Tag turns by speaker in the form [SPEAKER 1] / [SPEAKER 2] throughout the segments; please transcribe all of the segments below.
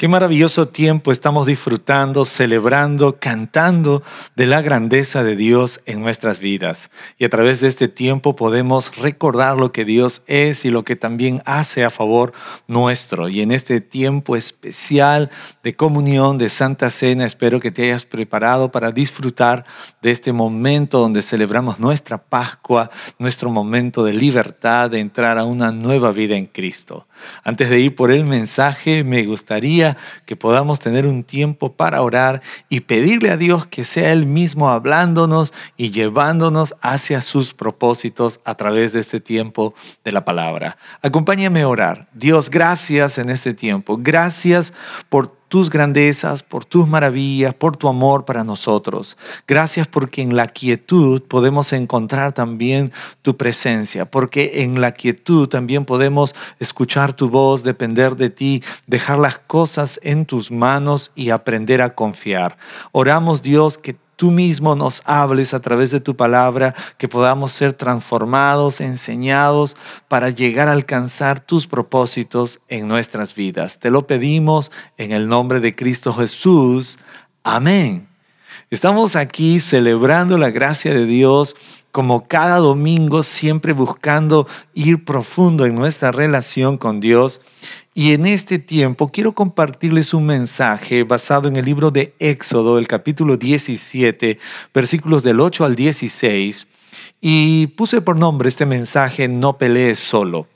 [SPEAKER 1] Qué maravilloso tiempo estamos disfrutando, celebrando, cantando de la grandeza de Dios en nuestras vidas. Y a través de este tiempo podemos recordar lo que Dios es y lo que también hace a favor nuestro. Y en este tiempo especial de comunión, de Santa Cena, espero que te hayas preparado para disfrutar de este momento donde celebramos nuestra Pascua, nuestro momento de libertad, de entrar a una nueva vida en Cristo. Antes de ir por el mensaje, me gustaría que podamos tener un tiempo para orar y pedirle a Dios que sea Él mismo hablándonos y llevándonos hacia sus propósitos a través de este tiempo de la palabra. Acompáñame a orar. Dios, gracias en este tiempo. Gracias por tus grandezas, por tus maravillas, por tu amor para nosotros. Gracias porque en la quietud podemos encontrar también tu presencia, porque en la quietud también podemos escuchar tu voz, depender de ti, dejar las cosas en tus manos y aprender a confiar. Oramos Dios que tú mismo nos hables a través de tu palabra, que podamos ser transformados, enseñados para llegar a alcanzar tus propósitos en nuestras vidas. Te lo pedimos en el nombre de Cristo Jesús. Amén. Estamos aquí celebrando la gracia de Dios como cada domingo, siempre buscando ir profundo en nuestra relación con Dios. Y en este tiempo quiero compartirles un mensaje basado en el libro de Éxodo, el capítulo 17, versículos del 8 al 16. Y puse por nombre este mensaje, no pelees solo.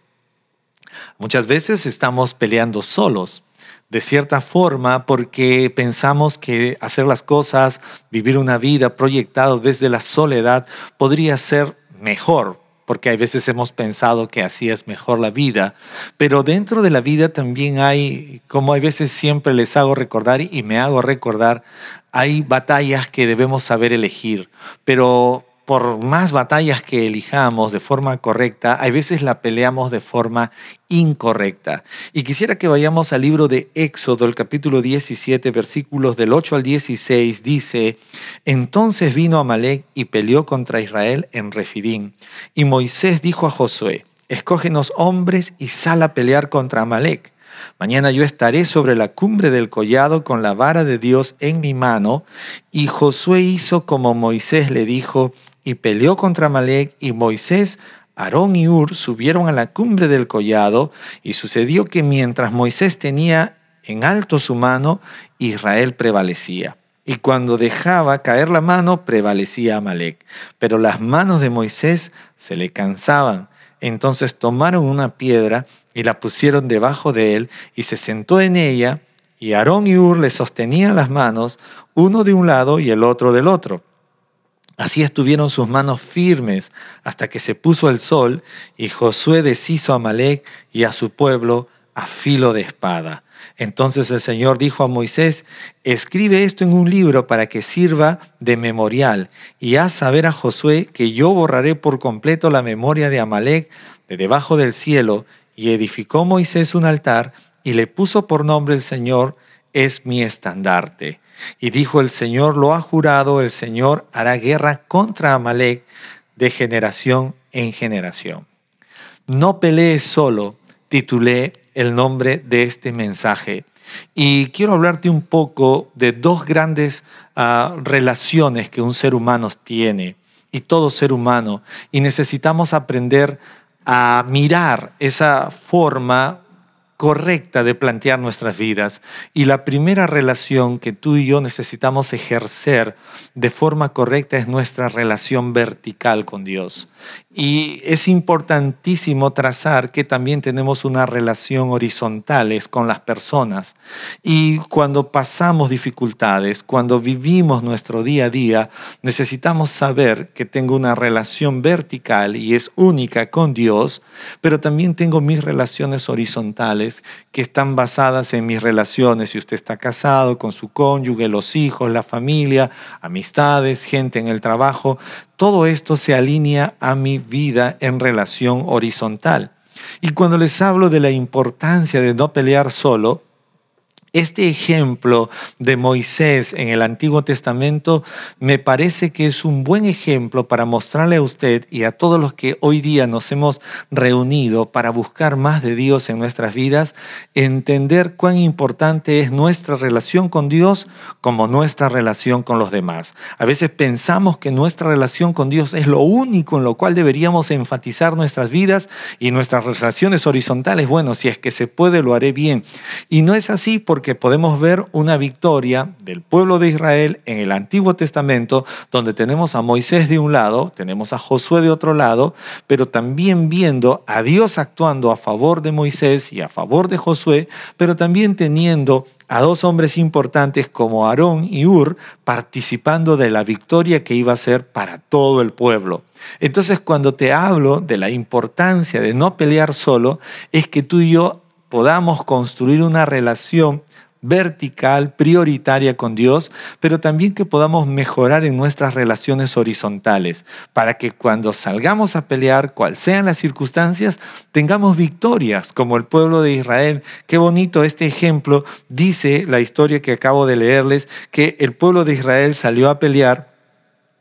[SPEAKER 1] Muchas veces estamos peleando solos, de cierta forma, porque pensamos que hacer las cosas, vivir una vida proyectado desde la soledad, podría ser mejor, porque a veces hemos pensado que así es mejor la vida, pero dentro de la vida también hay, como a veces siempre les hago recordar y me hago recordar, hay batallas que debemos saber elegir, pero por más batallas que elijamos de forma correcta, a veces la peleamos de forma incorrecta. Y quisiera que vayamos al libro de Éxodo, el capítulo 17, versículos del 8 al 16, dice, entonces vino Amalek y peleó contra Israel en Refidín. Y Moisés dijo a Josué, escógenos hombres y sal a pelear contra Amalek. Mañana yo estaré sobre la cumbre del collado con la vara de Dios en mi mano. Y Josué hizo como Moisés le dijo y peleó contra Malek y Moisés, Aarón y Ur subieron a la cumbre del collado y sucedió que mientras Moisés tenía en alto su mano, Israel prevalecía. Y cuando dejaba caer la mano, prevalecía Amalek. Pero las manos de Moisés se le cansaban. Entonces tomaron una piedra y la pusieron debajo de él y se sentó en ella. Y Aarón y Ur le sostenían las manos, uno de un lado y el otro del otro. Así estuvieron sus manos firmes hasta que se puso el sol y Josué deshizo a Malek y a su pueblo a filo de espada. Entonces el Señor dijo a Moisés, escribe esto en un libro para que sirva de memorial y haz saber a Josué que yo borraré por completo la memoria de Amalek de debajo del cielo. Y edificó Moisés un altar y le puso por nombre el Señor, es mi estandarte. Y dijo el Señor, lo ha jurado, el Señor hará guerra contra Amalek de generación en generación. No pelees solo, titulé el nombre de este mensaje. Y quiero hablarte un poco de dos grandes ah, relaciones que un ser humano tiene, y todo ser humano, y necesitamos aprender a mirar esa forma correcta de plantear nuestras vidas. Y la primera relación que tú y yo necesitamos ejercer de forma correcta es nuestra relación vertical con Dios. Y es importantísimo trazar que también tenemos una relación horizontales con las personas. Y cuando pasamos dificultades, cuando vivimos nuestro día a día, necesitamos saber que tengo una relación vertical y es única con Dios, pero también tengo mis relaciones horizontales que están basadas en mis relaciones. Si usted está casado con su cónyuge, los hijos, la familia, amistades, gente en el trabajo, todo esto se alinea a mi vida en relación horizontal. Y cuando les hablo de la importancia de no pelear solo, este ejemplo de Moisés en el Antiguo Testamento me parece que es un buen ejemplo para mostrarle a usted y a todos los que hoy día nos hemos reunido para buscar más de Dios en nuestras vidas, entender cuán importante es nuestra relación con Dios como nuestra relación con los demás. A veces pensamos que nuestra relación con Dios es lo único en lo cual deberíamos enfatizar nuestras vidas y nuestras relaciones horizontales. Bueno, si es que se puede, lo haré bien. Y no es así porque que podemos ver una victoria del pueblo de Israel en el Antiguo Testamento, donde tenemos a Moisés de un lado, tenemos a Josué de otro lado, pero también viendo a Dios actuando a favor de Moisés y a favor de Josué, pero también teniendo a dos hombres importantes como Aarón y Ur participando de la victoria que iba a ser para todo el pueblo. Entonces cuando te hablo de la importancia de no pelear solo, es que tú y yo podamos construir una relación vertical, prioritaria con Dios, pero también que podamos mejorar en nuestras relaciones horizontales, para que cuando salgamos a pelear, cual sean las circunstancias, tengamos victorias como el pueblo de Israel. Qué bonito este ejemplo, dice la historia que acabo de leerles, que el pueblo de Israel salió a pelear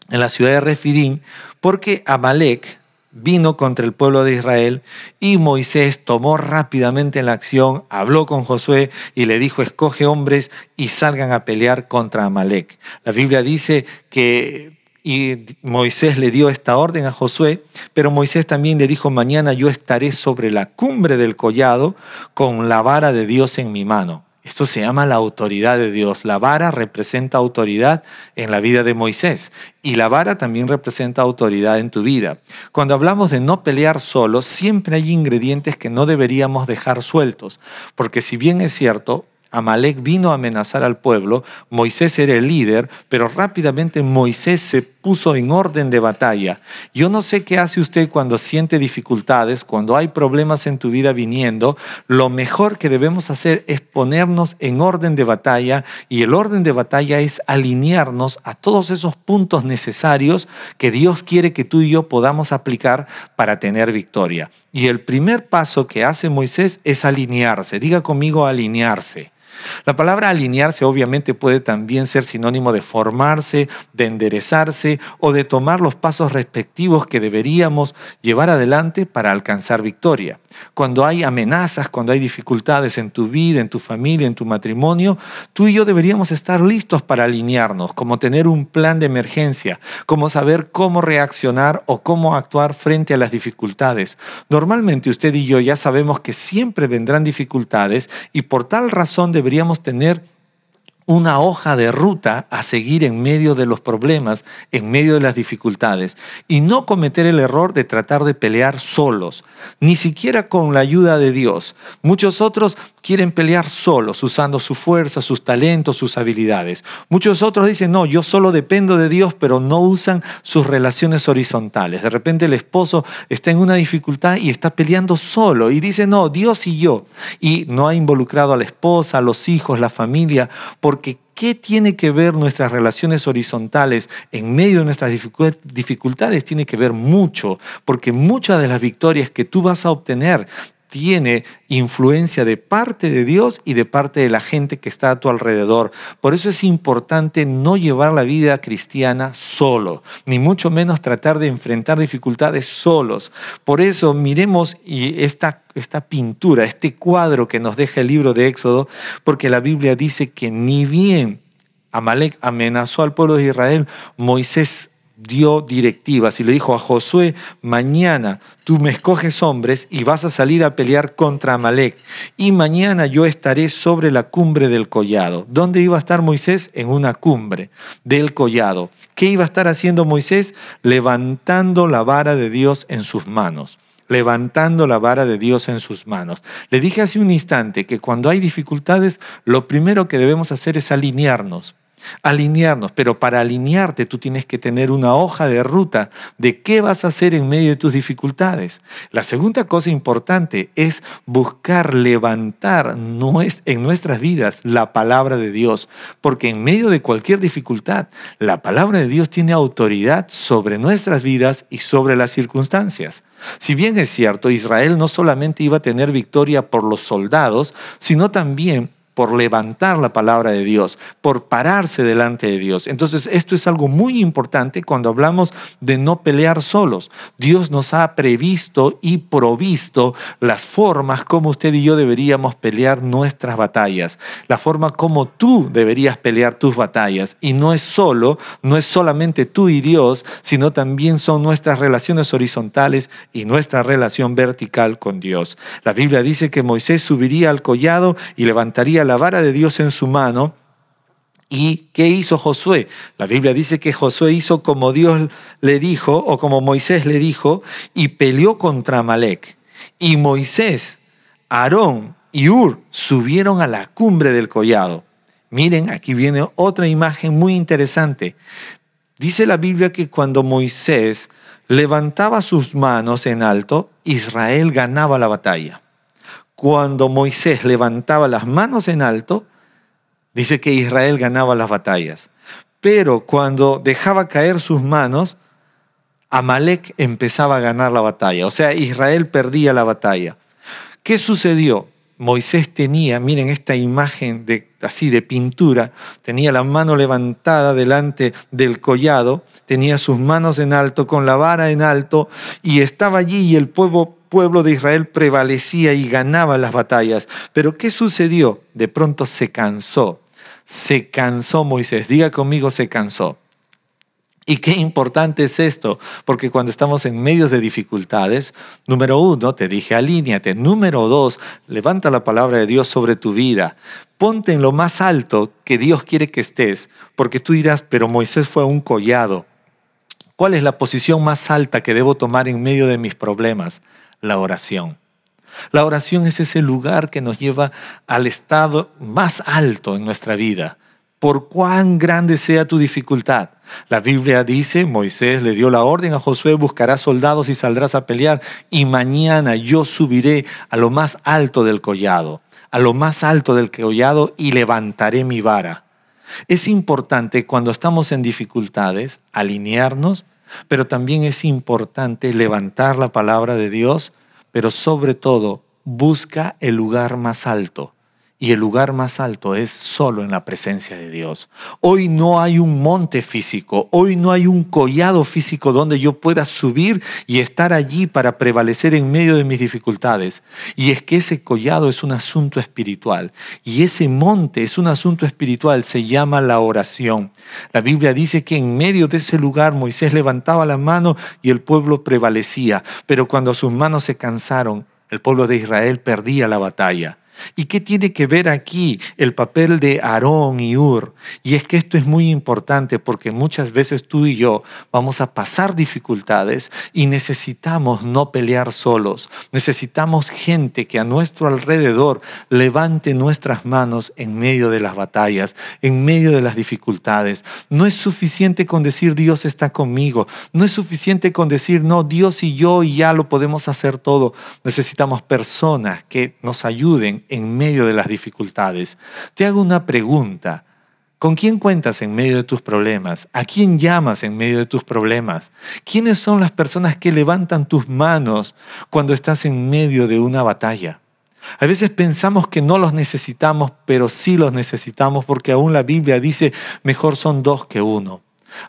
[SPEAKER 1] en la ciudad de Refidín porque Amalek, vino contra el pueblo de Israel y Moisés tomó rápidamente la acción, habló con Josué y le dijo, escoge hombres y salgan a pelear contra Amalek. La Biblia dice que y Moisés le dio esta orden a Josué, pero Moisés también le dijo, mañana yo estaré sobre la cumbre del collado con la vara de Dios en mi mano. Esto se llama la autoridad de Dios. La vara representa autoridad en la vida de Moisés y la vara también representa autoridad en tu vida. Cuando hablamos de no pelear solo, siempre hay ingredientes que no deberíamos dejar sueltos, porque si bien es cierto, Amalek vino a amenazar al pueblo, Moisés era el líder, pero rápidamente Moisés se puso en orden de batalla. Yo no sé qué hace usted cuando siente dificultades, cuando hay problemas en tu vida viniendo. Lo mejor que debemos hacer es ponernos en orden de batalla y el orden de batalla es alinearnos a todos esos puntos necesarios que Dios quiere que tú y yo podamos aplicar para tener victoria. Y el primer paso que hace Moisés es alinearse. Diga conmigo alinearse. La palabra alinearse obviamente puede también ser sinónimo de formarse, de enderezarse o de tomar los pasos respectivos que deberíamos llevar adelante para alcanzar victoria. Cuando hay amenazas, cuando hay dificultades en tu vida, en tu familia, en tu matrimonio, tú y yo deberíamos estar listos para alinearnos, como tener un plan de emergencia, como saber cómo reaccionar o cómo actuar frente a las dificultades. Normalmente usted y yo ya sabemos que siempre vendrán dificultades y por tal razón deberíamos tener una hoja de ruta a seguir en medio de los problemas, en medio de las dificultades, y no cometer el error de tratar de pelear solos, ni siquiera con la ayuda de Dios. Muchos otros quieren pelear solos, usando su fuerza, sus talentos, sus habilidades. Muchos otros dicen, no, yo solo dependo de Dios, pero no usan sus relaciones horizontales. De repente el esposo está en una dificultad y está peleando solo y dice, no, Dios y yo. Y no ha involucrado a la esposa, a los hijos, la familia, porque ¿Qué tiene que ver nuestras relaciones horizontales en medio de nuestras dificultades? Tiene que ver mucho, porque muchas de las victorias que tú vas a obtener tiene influencia de parte de Dios y de parte de la gente que está a tu alrededor. Por eso es importante no llevar la vida cristiana solo, ni mucho menos tratar de enfrentar dificultades solos. Por eso miremos esta, esta pintura, este cuadro que nos deja el libro de Éxodo, porque la Biblia dice que ni bien Amalek amenazó al pueblo de Israel, Moisés dio directivas y le dijo a Josué, mañana tú me escoges hombres y vas a salir a pelear contra Amalek. Y mañana yo estaré sobre la cumbre del collado. ¿Dónde iba a estar Moisés? En una cumbre del collado. ¿Qué iba a estar haciendo Moisés? Levantando la vara de Dios en sus manos levantando la vara de Dios en sus manos. Le dije hace un instante que cuando hay dificultades, lo primero que debemos hacer es alinearnos alinearnos, pero para alinearte tú tienes que tener una hoja de ruta de qué vas a hacer en medio de tus dificultades. La segunda cosa importante es buscar levantar en nuestras vidas la palabra de Dios, porque en medio de cualquier dificultad, la palabra de Dios tiene autoridad sobre nuestras vidas y sobre las circunstancias. Si bien es cierto, Israel no solamente iba a tener victoria por los soldados, sino también por levantar la palabra de Dios, por pararse delante de Dios. Entonces, esto es algo muy importante cuando hablamos de no pelear solos. Dios nos ha previsto y provisto las formas como usted y yo deberíamos pelear nuestras batallas, la forma como tú deberías pelear tus batallas. Y no es solo, no es solamente tú y Dios, sino también son nuestras relaciones horizontales y nuestra relación vertical con Dios. La Biblia dice que Moisés subiría al collado y levantaría la vara de Dios en su mano. ¿Y qué hizo Josué? La Biblia dice que Josué hizo como Dios le dijo o como Moisés le dijo y peleó contra Amalek. Y Moisés, Aarón y Ur subieron a la cumbre del collado. Miren, aquí viene otra imagen muy interesante. Dice la Biblia que cuando Moisés levantaba sus manos en alto, Israel ganaba la batalla cuando Moisés levantaba las manos en alto, dice que Israel ganaba las batallas. Pero cuando dejaba caer sus manos, Amalek empezaba a ganar la batalla. O sea, Israel perdía la batalla. ¿Qué sucedió? Moisés tenía, miren esta imagen de, así de pintura, tenía la mano levantada delante del collado, tenía sus manos en alto, con la vara en alto, y estaba allí y el pueblo pueblo de Israel prevalecía y ganaba las batallas. Pero ¿qué sucedió? De pronto se cansó. Se cansó Moisés. Diga conmigo, se cansó. Y qué importante es esto, porque cuando estamos en medios de dificultades, número uno, te dije alíñate. Número dos, levanta la palabra de Dios sobre tu vida. Ponte en lo más alto que Dios quiere que estés, porque tú dirás, pero Moisés fue un collado. ¿Cuál es la posición más alta que debo tomar en medio de mis problemas? La oración. La oración es ese lugar que nos lleva al estado más alto en nuestra vida, por cuán grande sea tu dificultad. La Biblia dice, Moisés le dio la orden a Josué, buscarás soldados y saldrás a pelear, y mañana yo subiré a lo más alto del collado, a lo más alto del collado y levantaré mi vara. Es importante cuando estamos en dificultades alinearnos pero también es importante levantar la palabra de Dios, pero sobre todo busca el lugar más alto. Y el lugar más alto es solo en la presencia de Dios. Hoy no hay un monte físico, hoy no hay un collado físico donde yo pueda subir y estar allí para prevalecer en medio de mis dificultades. Y es que ese collado es un asunto espiritual. Y ese monte es un asunto espiritual, se llama la oración. La Biblia dice que en medio de ese lugar Moisés levantaba la mano y el pueblo prevalecía. Pero cuando sus manos se cansaron, el pueblo de Israel perdía la batalla. ¿Y qué tiene que ver aquí el papel de Aarón y Ur? Y es que esto es muy importante porque muchas veces tú y yo vamos a pasar dificultades y necesitamos no pelear solos. Necesitamos gente que a nuestro alrededor levante nuestras manos en medio de las batallas, en medio de las dificultades. No es suficiente con decir Dios está conmigo. No es suficiente con decir no, Dios y yo ya lo podemos hacer todo. Necesitamos personas que nos ayuden en medio de las dificultades. Te hago una pregunta. ¿Con quién cuentas en medio de tus problemas? ¿A quién llamas en medio de tus problemas? ¿Quiénes son las personas que levantan tus manos cuando estás en medio de una batalla? A veces pensamos que no los necesitamos, pero sí los necesitamos porque aún la Biblia dice, mejor son dos que uno.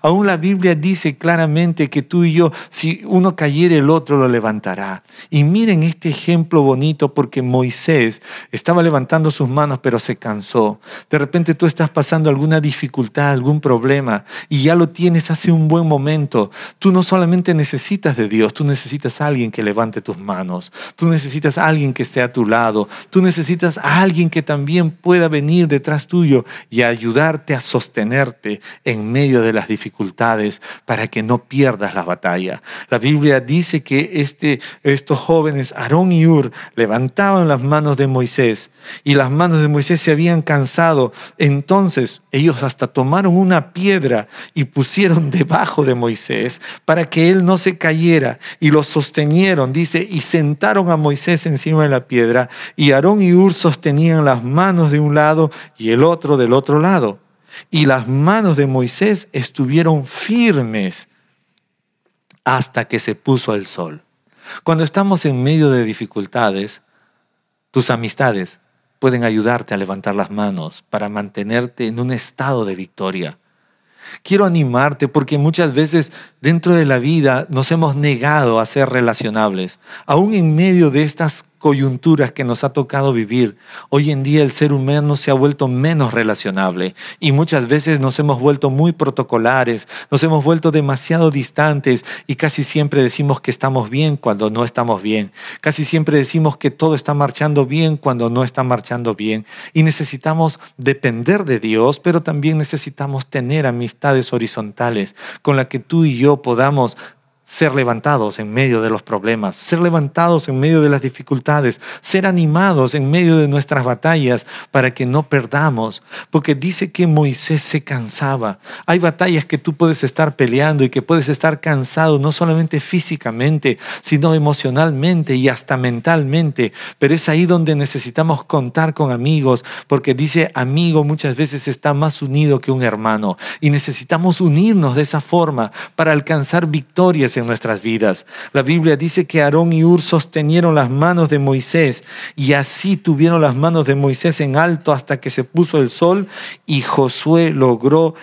[SPEAKER 1] Aún la Biblia dice claramente que tú y yo, si uno cayere, el otro lo levantará. Y miren este ejemplo bonito porque Moisés estaba levantando sus manos pero se cansó. De repente tú estás pasando alguna dificultad, algún problema y ya lo tienes hace un buen momento. Tú no solamente necesitas de Dios, tú necesitas a alguien que levante tus manos. Tú necesitas a alguien que esté a tu lado. Tú necesitas a alguien que también pueda venir detrás tuyo y ayudarte a sostenerte en medio de las dificultades dificultades para que no pierdas la batalla. La Biblia dice que este, estos jóvenes, Aarón y Ur, levantaban las manos de Moisés y las manos de Moisés se habían cansado. Entonces ellos hasta tomaron una piedra y pusieron debajo de Moisés para que él no se cayera y lo sostenieron, dice, y sentaron a Moisés encima de la piedra y Aarón y Ur sostenían las manos de un lado y el otro del otro lado. Y las manos de Moisés estuvieron firmes hasta que se puso el sol. Cuando estamos en medio de dificultades, tus amistades pueden ayudarte a levantar las manos para mantenerte en un estado de victoria. Quiero animarte porque muchas veces dentro de la vida nos hemos negado a ser relacionables, aún en medio de estas coyunturas que nos ha tocado vivir. Hoy en día el ser humano se ha vuelto menos relacionable y muchas veces nos hemos vuelto muy protocolares, nos hemos vuelto demasiado distantes y casi siempre decimos que estamos bien cuando no estamos bien. Casi siempre decimos que todo está marchando bien cuando no está marchando bien. Y necesitamos depender de Dios, pero también necesitamos tener amistades horizontales con las que tú y yo podamos ser levantados en medio de los problemas, ser levantados en medio de las dificultades, ser animados en medio de nuestras batallas para que no perdamos. Porque dice que Moisés se cansaba. Hay batallas que tú puedes estar peleando y que puedes estar cansado no solamente físicamente, sino emocionalmente y hasta mentalmente. Pero es ahí donde necesitamos contar con amigos, porque dice amigo muchas veces está más unido que un hermano. Y necesitamos unirnos de esa forma para alcanzar victorias nuestras vidas. La Biblia dice que Aarón y Ur sostenieron las manos de Moisés y así tuvieron las manos de Moisés en alto hasta que se puso el sol y Josué logró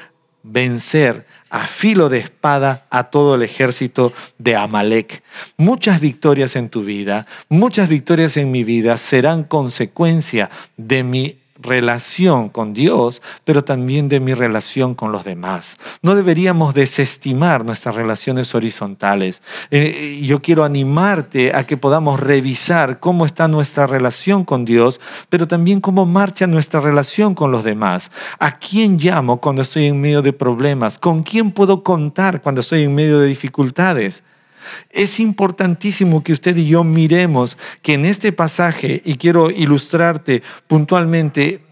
[SPEAKER 1] vencer a filo de espada a todo el ejército de Amalek. Muchas victorias en tu vida, muchas victorias en mi vida serán consecuencia de mi relación con Dios, pero también de mi relación con los demás. No deberíamos desestimar nuestras relaciones horizontales. Eh, yo quiero animarte a que podamos revisar cómo está nuestra relación con Dios, pero también cómo marcha nuestra relación con los demás. ¿A quién llamo cuando estoy en medio de problemas? ¿Con quién puedo contar cuando estoy en medio de dificultades? Es importantísimo que usted y yo miremos que en este pasaje, y quiero ilustrarte puntualmente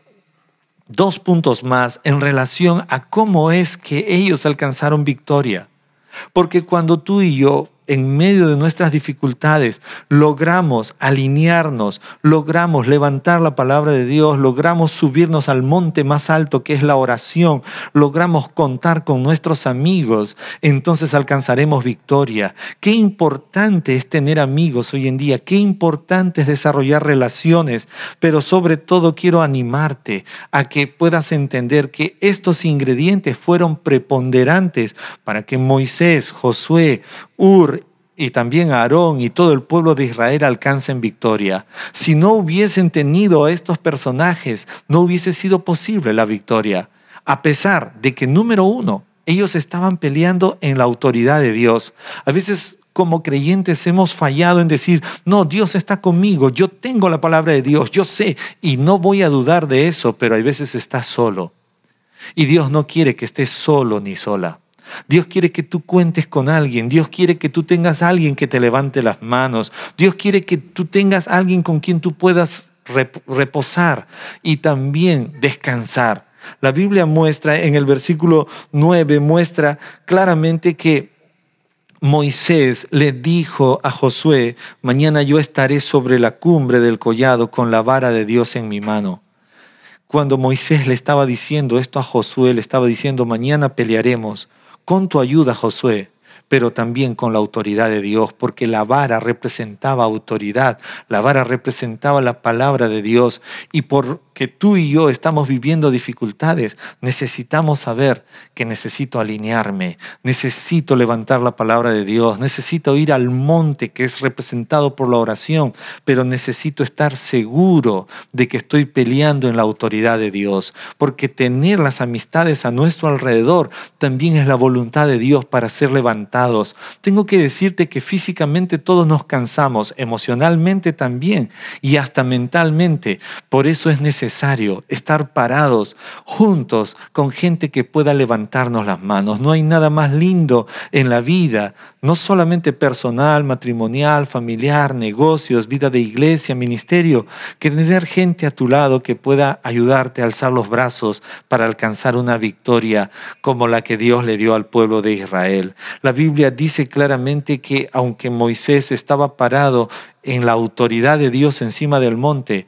[SPEAKER 1] dos puntos más en relación a cómo es que ellos alcanzaron victoria. Porque cuando tú y yo en medio de nuestras dificultades logramos alinearnos, logramos levantar la palabra de Dios, logramos subirnos al monte más alto que es la oración, logramos contar con nuestros amigos, entonces alcanzaremos victoria. Qué importante es tener amigos hoy en día, qué importante es desarrollar relaciones, pero sobre todo quiero animarte a que puedas entender que estos ingredientes fueron preponderantes para que Moisés, Josué, Ur y también Aarón y todo el pueblo de Israel alcancen victoria. Si no hubiesen tenido a estos personajes, no hubiese sido posible la victoria. A pesar de que, número uno, ellos estaban peleando en la autoridad de Dios. A veces como creyentes hemos fallado en decir, no, Dios está conmigo, yo tengo la palabra de Dios, yo sé, y no voy a dudar de eso, pero hay veces estás solo. Y Dios no quiere que estés solo ni sola. Dios quiere que tú cuentes con alguien. Dios quiere que tú tengas alguien que te levante las manos. Dios quiere que tú tengas alguien con quien tú puedas reposar y también descansar. La Biblia muestra en el versículo 9, muestra claramente que Moisés le dijo a Josué, mañana yo estaré sobre la cumbre del collado con la vara de Dios en mi mano. Cuando Moisés le estaba diciendo esto a Josué, le estaba diciendo, mañana pelearemos con tu ayuda, Josué, pero también con la autoridad de Dios, porque la vara representaba autoridad, la vara representaba la palabra de Dios, y por que tú y yo estamos viviendo dificultades, necesitamos saber que necesito alinearme, necesito levantar la palabra de Dios, necesito ir al monte que es representado por la oración, pero necesito estar seguro de que estoy peleando en la autoridad de Dios, porque tener las amistades a nuestro alrededor también es la voluntad de Dios para ser levantados. Tengo que decirte que físicamente todos nos cansamos, emocionalmente también y hasta mentalmente. Por eso es necesario necesario estar parados juntos con gente que pueda levantarnos las manos. No hay nada más lindo en la vida, no solamente personal, matrimonial, familiar, negocios, vida de iglesia, ministerio, que tener gente a tu lado que pueda ayudarte a alzar los brazos para alcanzar una victoria como la que Dios le dio al pueblo de Israel. La Biblia dice claramente que aunque Moisés estaba parado en la autoridad de Dios encima del monte,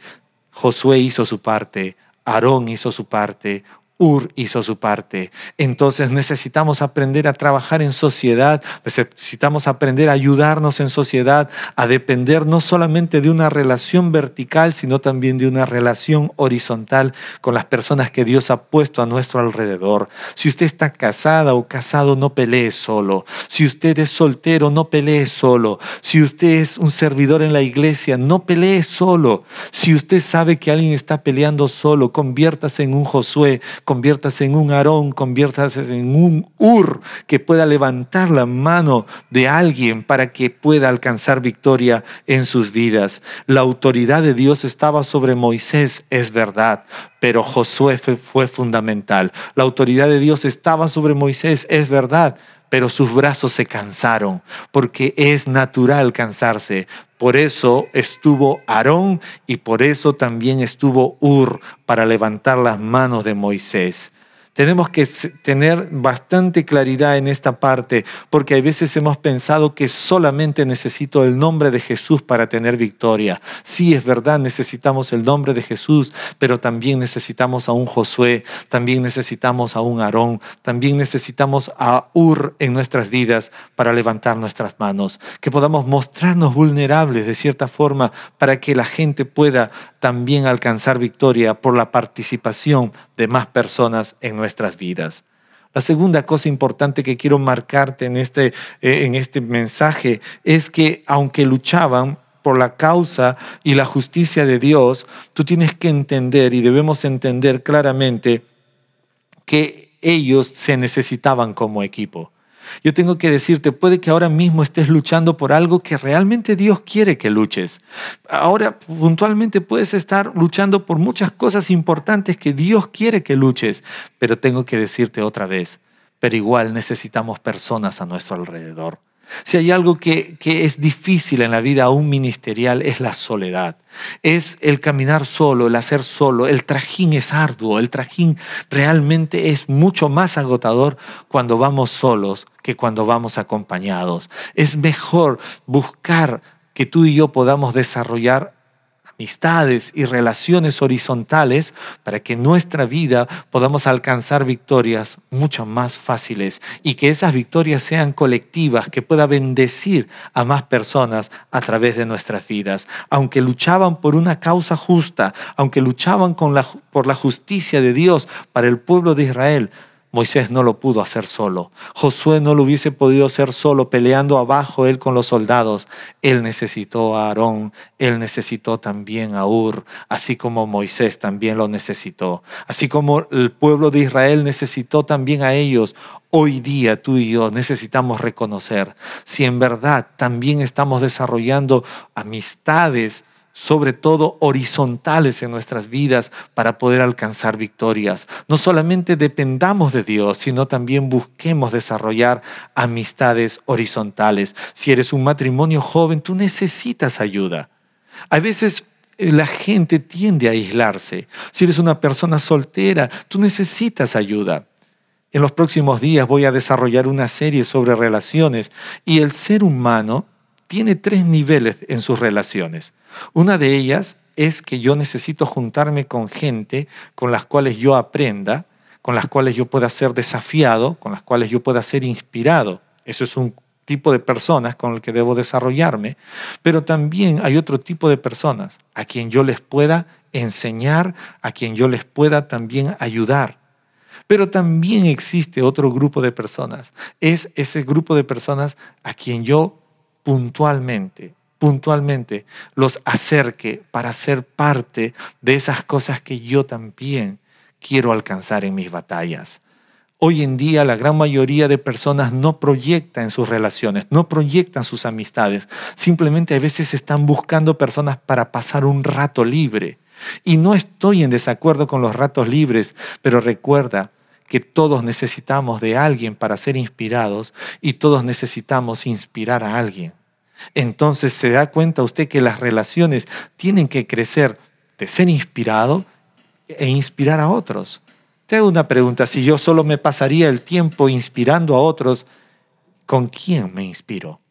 [SPEAKER 1] Josué hizo su parte, Aarón hizo su parte, Ur hizo su parte. Entonces necesitamos aprender a trabajar en sociedad, necesitamos aprender a ayudarnos en sociedad, a depender no solamente de una relación vertical, sino también de una relación horizontal con las personas que Dios ha puesto a nuestro alrededor. Si usted está casada o casado, no pelee solo. Si usted es soltero, no pelee solo. Si usted es un servidor en la iglesia, no pelee solo. Si usted sabe que alguien está peleando solo, conviértase en un Josué conviértase en un Aarón, conviértase en un Ur que pueda levantar la mano de alguien para que pueda alcanzar victoria en sus vidas. La autoridad de Dios estaba sobre Moisés, es verdad, pero Josué fue, fundamental. La autoridad de Dios estaba sobre Moisés, es verdad, pero sus brazos se cansaron, porque es natural cansarse. Por eso estuvo Aarón y por eso también estuvo Ur para levantar las manos de Moisés. Tenemos que tener bastante claridad en esta parte, porque a veces hemos pensado que solamente necesito el nombre de Jesús para tener victoria. Sí, es verdad, necesitamos el nombre de Jesús, pero también necesitamos a un Josué, también necesitamos a un Aarón, también necesitamos a Ur en nuestras vidas para levantar nuestras manos, que podamos mostrarnos vulnerables de cierta forma para que la gente pueda también alcanzar victoria por la participación de más personas en nuestras vidas. La segunda cosa importante que quiero marcarte en este, eh, en este mensaje es que aunque luchaban por la causa y la justicia de Dios, tú tienes que entender y debemos entender claramente que ellos se necesitaban como equipo. Yo tengo que decirte, puede que ahora mismo estés luchando por algo que realmente Dios quiere que luches. Ahora puntualmente puedes estar luchando por muchas cosas importantes que Dios quiere que luches, pero tengo que decirte otra vez, pero igual necesitamos personas a nuestro alrededor. Si hay algo que, es difícil en la vida aún ministerial es la soledad. Es el caminar solo, el hacer solo. El trajín es arduo. El trajín realmente es mucho más agotador cuando vamos solos que cuando vamos acompañados. Es mejor buscar que tú y yo podamos desarrollar amistades y relaciones horizontales para que en nuestra vida podamos alcanzar victorias mucho más fáciles y que esas victorias sean colectivas, que pueda bendecir a más personas a través de nuestras vidas. Aunque luchaban por una causa justa, aunque luchaban por la justicia de Dios para el pueblo de Israel, Moisés no lo pudo hacer solo. Josué no lo hubiese podido hacer solo peleando abajo él con los soldados. Él necesitó a Aarón, él necesitó también a Ur, así como Moisés también lo necesitó. Así como el pueblo de Israel necesitó también a ellos. Hoy día tú y yo necesitamos reconocer si en verdad también estamos desarrollando amistades sobre todo horizontales en nuestras vidas para poder alcanzar victorias. No solamente dependamos de Dios, sino también busquemos desarrollar amistades horizontales. Si eres un matrimonio joven, tú necesitas ayuda. A veces eh, la gente tiende a aislarse. Si eres una persona soltera, tú necesitas ayuda. En los próximos días voy a desarrollar una serie sobre relaciones y el ser humano tiene tres niveles en sus relaciones. Una de ellas es que yo necesito juntarme con gente con las cuales yo aprenda, con las cuales yo pueda ser desafiado, con las cuales yo pueda ser inspirado. Eso es un tipo de personas con el que debo desarrollarme, pero también hay otro tipo de personas a quien yo les pueda enseñar, a quien yo les pueda también ayudar. Pero también existe otro grupo de personas. Es ese grupo de personas a quien yo puntualmente puntualmente los acerque para ser parte de esas cosas que yo también quiero alcanzar en mis batallas. Hoy en día la gran mayoría de personas no proyectan sus relaciones, no proyectan sus amistades. Simplemente a veces están buscando personas para pasar un rato libre. Y no estoy en desacuerdo con los ratos libres, pero recuerda que todos necesitamos de alguien para ser inspirados y todos necesitamos inspirar a alguien. Entonces se da cuenta usted que las relaciones tienen que crecer de ser inspirado e inspirar a otros. Te hago una pregunta, si yo solo me pasaría el tiempo inspirando a otros, ¿con quién me inspiro?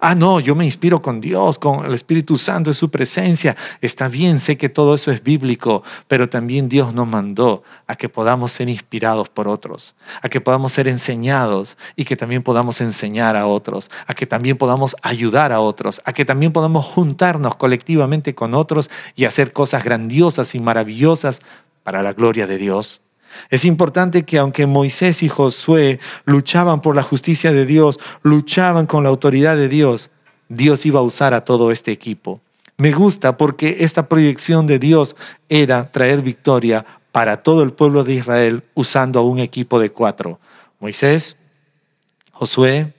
[SPEAKER 1] Ah, no, yo me inspiro con Dios, con el Espíritu Santo en su presencia. Está bien, sé que todo eso es bíblico, pero también Dios nos mandó a que podamos ser inspirados por otros, a que podamos ser enseñados y que también podamos enseñar a otros, a que también podamos ayudar a otros, a que también podamos juntarnos colectivamente con otros y hacer cosas grandiosas y maravillosas para la gloria de Dios. Es importante que aunque Moisés y Josué luchaban por la justicia de Dios, luchaban con la autoridad de Dios, Dios iba a usar a todo este equipo. Me gusta porque esta proyección de Dios era traer victoria para todo el pueblo de Israel usando a un equipo de cuatro. Moisés, Josué,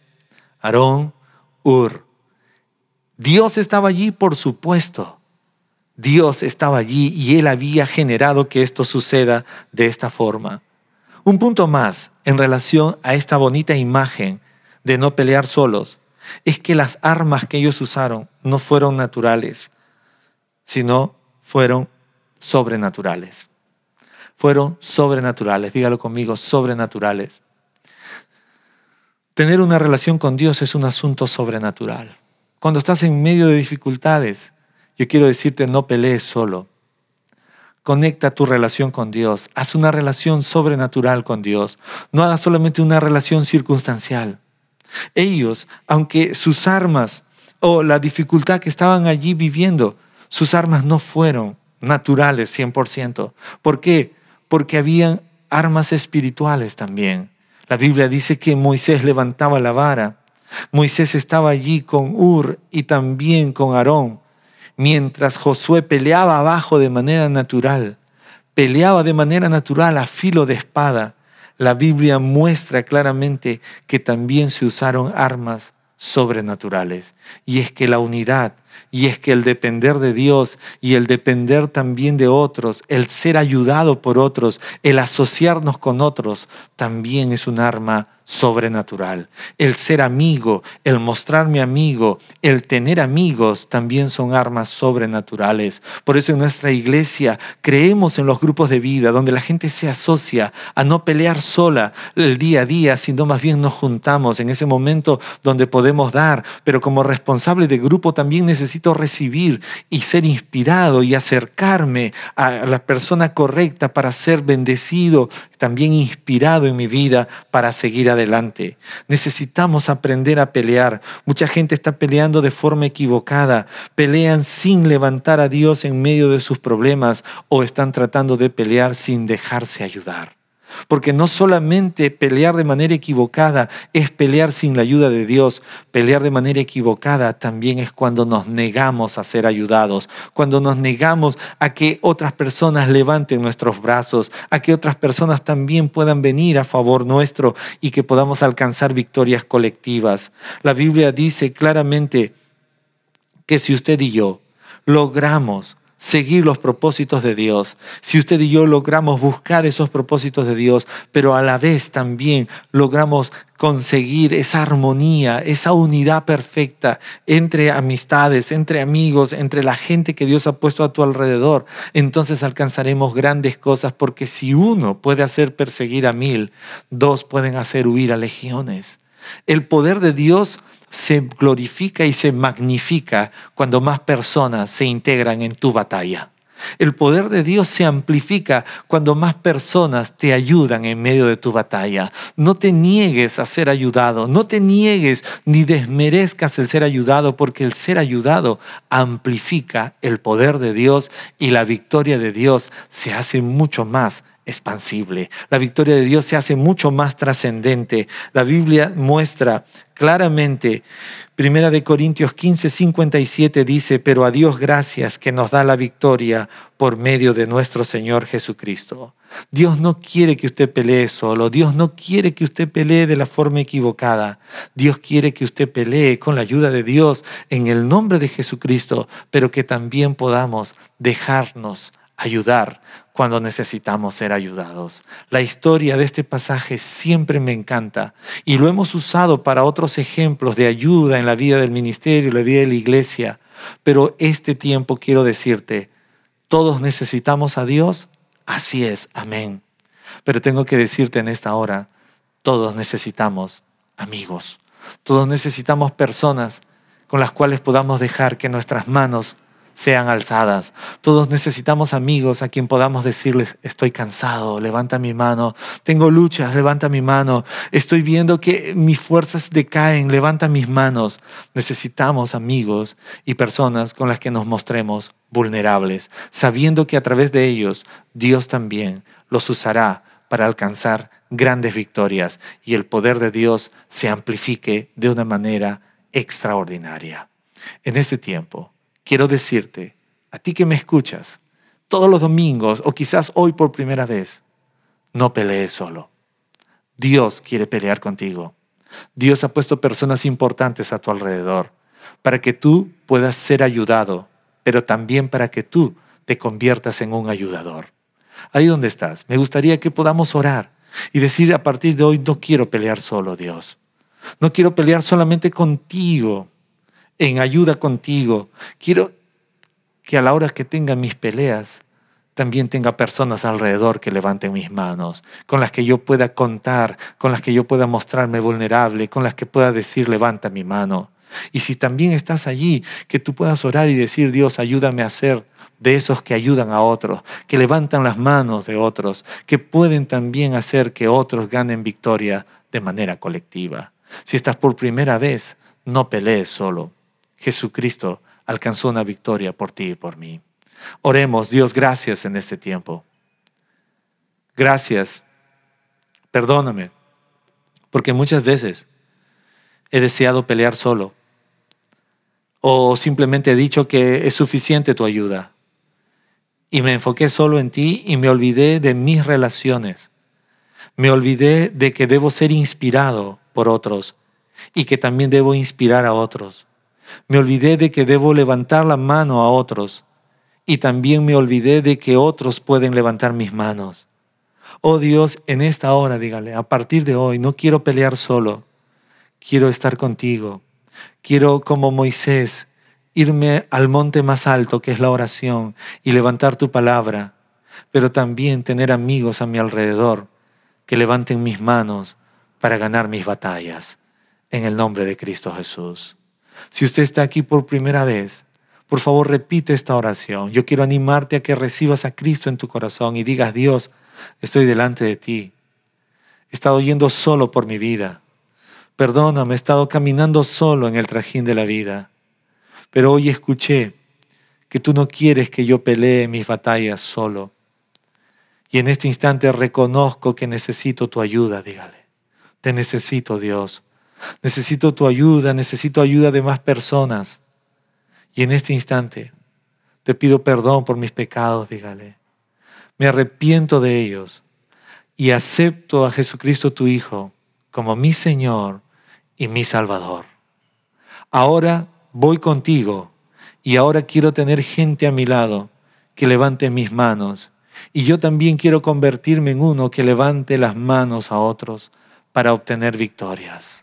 [SPEAKER 1] Aarón, Ur. Dios estaba allí, por supuesto. Dios estaba allí y Él había generado que esto suceda de esta forma. Un punto más en relación a esta bonita imagen de no pelear solos es que las armas que ellos usaron no fueron naturales, sino fueron sobrenaturales. Fueron sobrenaturales, dígalo conmigo, sobrenaturales. Tener una relación con Dios es un asunto sobrenatural. Cuando estás en medio de dificultades, yo quiero decirte, no pelees solo. Conecta tu relación con Dios. Haz una relación sobrenatural con Dios. No hagas solamente una relación circunstancial. Ellos, aunque sus armas o la dificultad que estaban allí viviendo, sus armas no fueron naturales 100%. ¿Por qué? Porque habían armas espirituales también. La Biblia dice que Moisés levantaba la vara. Moisés estaba allí con Ur y también con Aarón mientras Josué peleaba abajo de manera natural, peleaba de manera natural a filo de espada, la Biblia muestra claramente que también se usaron armas sobrenaturales. Y es que la unidad, y es que el depender de Dios y el depender también de otros, el ser ayudado por otros, el asociarnos con otros, también es un arma sobrenatural. El ser amigo, el mostrarme amigo, el tener amigos también son armas sobrenaturales. Por eso en nuestra iglesia creemos en los grupos de vida donde la gente se asocia a no pelear sola el día a día, sino más bien nos juntamos en ese momento donde podemos dar. Pero como responsable de grupo también necesito recibir y ser inspirado y acercarme a la persona correcta para ser bendecido, también inspirado en mi vida para seguir adelante. Necesitamos aprender a pelear. Mucha gente está peleando de forma equivocada. Pelean sin levantar a Dios en medio de sus problemas o están tratando de pelear sin dejarse ayudar. Porque no solamente pelear de manera equivocada es pelear sin la ayuda de Dios, pelear de manera equivocada también es cuando nos negamos a ser ayudados, cuando nos negamos a que otras personas levanten nuestros brazos, a que otras personas también puedan venir a favor nuestro y que podamos alcanzar victorias colectivas. La Biblia dice claramente que si usted y yo logramos seguir los propósitos de Dios, si usted y yo logramos buscar esos propósitos de Dios, pero a la vez también logramos conseguir esa armonía, esa unidad perfecta entre amistades, entre amigos, entre la gente que Dios ha puesto a tu alrededor, entonces alcanzaremos grandes cosas porque si uno puede hacer perseguir a mil, dos pueden hacer huir a legiones. El poder de Dios se glorifica y se magnifica cuando más personas se integran en tu batalla. El poder de Dios se amplifica cuando más personas te ayudan en medio de tu batalla. No te niegues a ser ayudado, no te niegues ni desmerezcas el ser ayudado, porque el ser ayudado amplifica el poder de Dios y la victoria de Dios se hace mucho más expansible. La victoria de Dios se hace mucho más trascendente. La Biblia muestra claramente, Primera de Corintios 15, 57 dice, pero a Dios gracias que nos da la victoria por medio de nuestro Señor Jesucristo. Dios no quiere que usted pelee solo. Dios no quiere que usted pelee de la forma equivocada. Dios quiere que usted pelee con la ayuda de Dios en el nombre de Jesucristo, pero que también podamos dejarnos ayudar cuando necesitamos ser ayudados. La historia de este pasaje siempre me encanta y lo hemos usado para otros ejemplos de ayuda en la vida del ministerio, la vida de la iglesia. Pero este tiempo quiero decirte, todos necesitamos a Dios, así es, amén. Pero tengo que decirte en esta hora, todos necesitamos amigos, todos necesitamos personas con las cuales podamos dejar que nuestras manos sean alzadas. Todos necesitamos amigos a quien podamos decirles, estoy cansado, levanta mi mano, tengo luchas, levanta mi mano, estoy viendo que mis fuerzas decaen, levanta mis manos. Necesitamos amigos y personas con las que nos mostremos vulnerables, sabiendo que a través de ellos Dios también los usará para alcanzar grandes victorias y el poder de Dios se amplifique de una manera extraordinaria. En este tiempo, quiero decirte, a ti que me escuchas, todos los domingos o quizás hoy por primera vez, no pelees solo. Dios quiere pelear contigo. Dios ha puesto personas importantes a tu alrededor para que tú puedas ser ayudado, pero también para que tú te conviertas en un ayudador. Ahí donde estás, me gustaría que podamos orar y decir a partir de hoy, no quiero pelear solo, Dios. No quiero pelear solamente contigo, en ayuda contigo. Quiero que a la hora que tenga mis peleas, también tenga personas alrededor que levanten mis manos, con las que yo pueda contar, con las que yo pueda mostrarme vulnerable, con las que pueda decir, levanta mi mano. Y si también estás allí, que tú puedas orar y decir, Dios, ayúdame a ser de esos que ayudan a otros, que levantan las manos de otros, que pueden también hacer que otros ganen victoria de manera colectiva. Si estás por primera vez, no pelees solo. Jesucristo alcanzó una victoria por ti y por mí. Oremos, Dios, gracias en este tiempo. Gracias. Perdóname, porque muchas veces he deseado pelear solo o simplemente he dicho que es suficiente tu ayuda y me enfoqué solo en ti y me olvidé de mis relaciones. Me olvidé de que debo ser inspirado por otros y que también debo inspirar a otros. Me olvidé de que debo levantar la mano a otros y también me olvidé de que otros pueden levantar mis manos. Oh Dios, en esta hora, dígale, a partir de hoy no quiero pelear solo, quiero estar contigo. Quiero, como Moisés, irme al monte más alto, que es la oración, y levantar tu palabra, pero también tener amigos a mi alrededor que levanten mis manos para ganar mis batallas. En el nombre de Cristo Jesús. Si usted está aquí por primera vez, por favor repite esta oración. Yo quiero animarte a que recibas a Cristo en tu corazón y digas, Dios, estoy delante de ti. He estado yendo solo por mi vida. Perdóname, he estado caminando solo en el trajín de la vida. Pero hoy escuché que tú no quieres que yo pelee mis batallas solo. Y en este instante reconozco que necesito tu ayuda, dígale. Te necesito, Dios. Necesito tu ayuda, necesito ayuda de más personas. Y en este instante te pido perdón por mis pecados, dígale. Me arrepiento de ellos y acepto a Jesucristo tu Hijo como mi Señor y mi Salvador. Ahora voy contigo y ahora quiero tener gente a mi lado que levante mis manos. Y yo también quiero convertirme en uno que levante las manos a otros para obtener victorias.